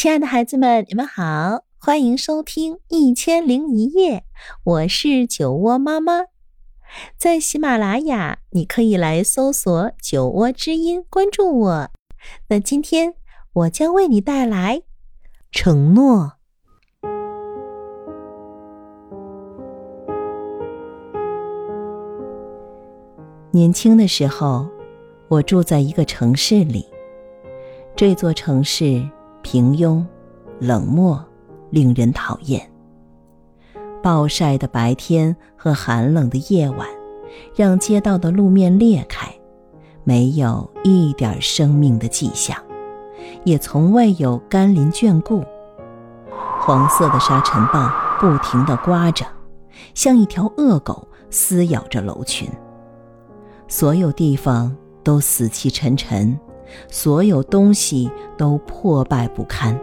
亲爱的孩子们，你们好，欢迎收听《一千零一夜》，我是酒窝妈妈。在喜马拉雅，你可以来搜索“酒窝之音”，关注我。那今天我将为你带来承诺。年轻的时候，我住在一个城市里，这座城市。平庸、冷漠、令人讨厌。暴晒的白天和寒冷的夜晚，让街道的路面裂开，没有一点生命的迹象，也从未有甘霖眷顾。黄色的沙尘暴不停地刮着，像一条恶狗撕咬着楼群。所有地方都死气沉沉。所有东西都破败不堪，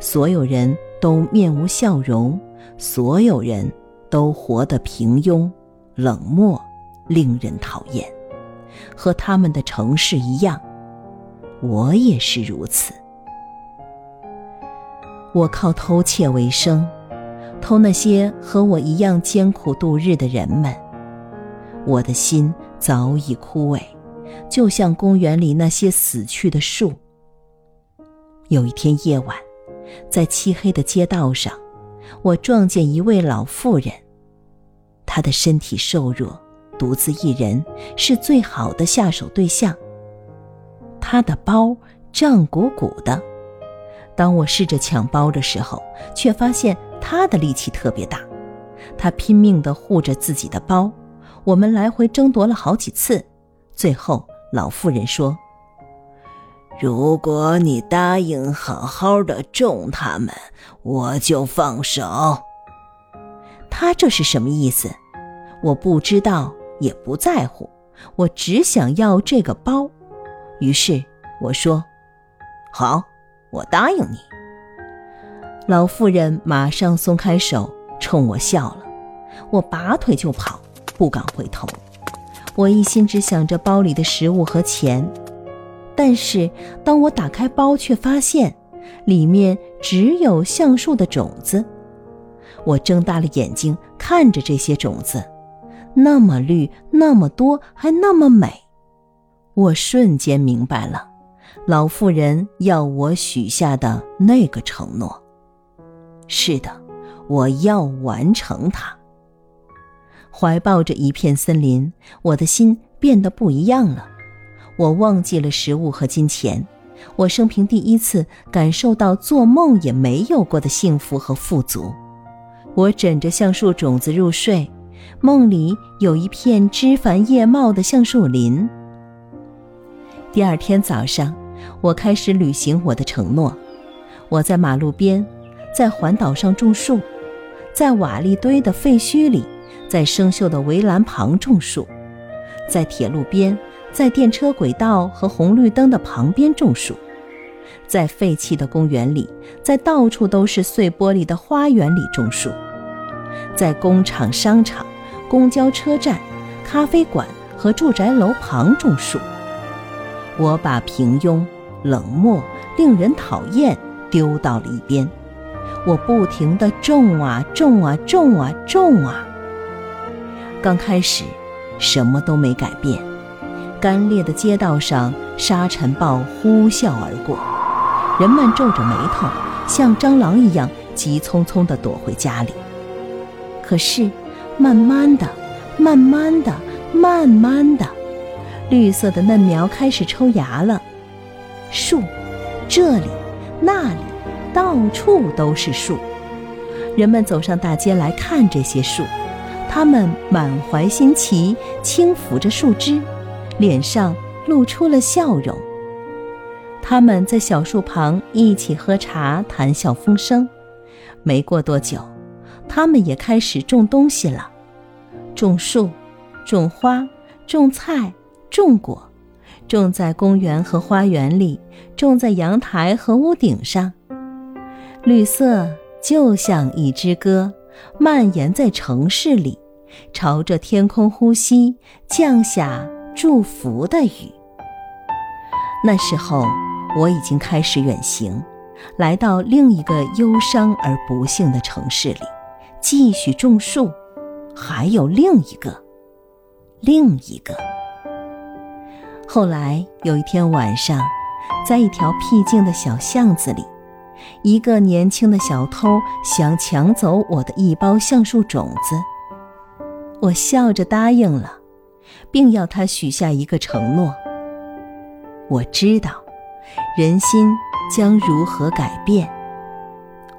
所有人都面无笑容，所有人都活得平庸、冷漠、令人讨厌，和他们的城市一样，我也是如此。我靠偷窃为生，偷那些和我一样艰苦度日的人们。我的心早已枯萎。就像公园里那些死去的树。有一天夜晚，在漆黑的街道上，我撞见一位老妇人。她的身体瘦弱，独自一人，是最好的下手对象。她的包胀鼓鼓的。当我试着抢包的时候，却发现她的力气特别大。她拼命地护着自己的包。我们来回争夺了好几次。最后，老妇人说：“如果你答应好好的种它们，我就放手。”他这是什么意思？我不知道，也不在乎。我只想要这个包。于是我说：“好，我答应你。”老妇人马上松开手，冲我笑了。我拔腿就跑，不敢回头。我一心只想着包里的食物和钱，但是当我打开包，却发现里面只有橡树的种子。我睁大了眼睛看着这些种子，那么绿，那么多，还那么美。我瞬间明白了，老妇人要我许下的那个承诺。是的，我要完成它。怀抱着一片森林，我的心变得不一样了。我忘记了食物和金钱，我生平第一次感受到做梦也没有过的幸福和富足。我枕着橡树种子入睡，梦里有一片枝繁叶茂的橡树林。第二天早上，我开始履行我的承诺。我在马路边，在环岛上种树，在瓦砾堆的废墟里。在生锈的围栏旁种树，在铁路边，在电车轨道和红绿灯的旁边种树，在废弃的公园里，在到处都是碎玻璃的花园里种树，在工厂、商场、公交车站、咖啡馆和住宅楼旁种树。我把平庸、冷漠、令人讨厌丢到了一边，我不停地种啊种啊种啊种啊。刚开始，什么都没改变。干裂的街道上，沙尘暴呼啸而过，人们皱着眉头，像蟑螂一样急匆匆地躲回家里。可是，慢慢的，慢慢的，慢慢的，绿色的嫩苗开始抽芽了。树，这里，那里，到处都是树。人们走上大街来看这些树。他们满怀新奇，轻抚着树枝，脸上露出了笑容。他们在小树旁一起喝茶，谈笑风生。没过多久，他们也开始种东西了：种树、种花、种菜、种果，种在公园和花园里，种在阳台和屋顶上。绿色就像一支歌，蔓延在城市里。朝着天空呼吸，降下祝福的雨。那时候我已经开始远行，来到另一个忧伤而不幸的城市里，继续种树。还有另一个，另一个。后来有一天晚上，在一条僻静的小巷子里，一个年轻的小偷想抢走我的一包橡树种子。我笑着答应了，并要他许下一个承诺。我知道，人心将如何改变。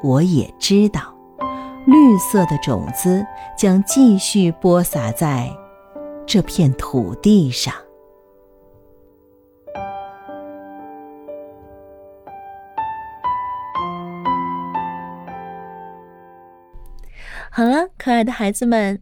我也知道，绿色的种子将继续播撒在这片土地上。好了，可爱的孩子们，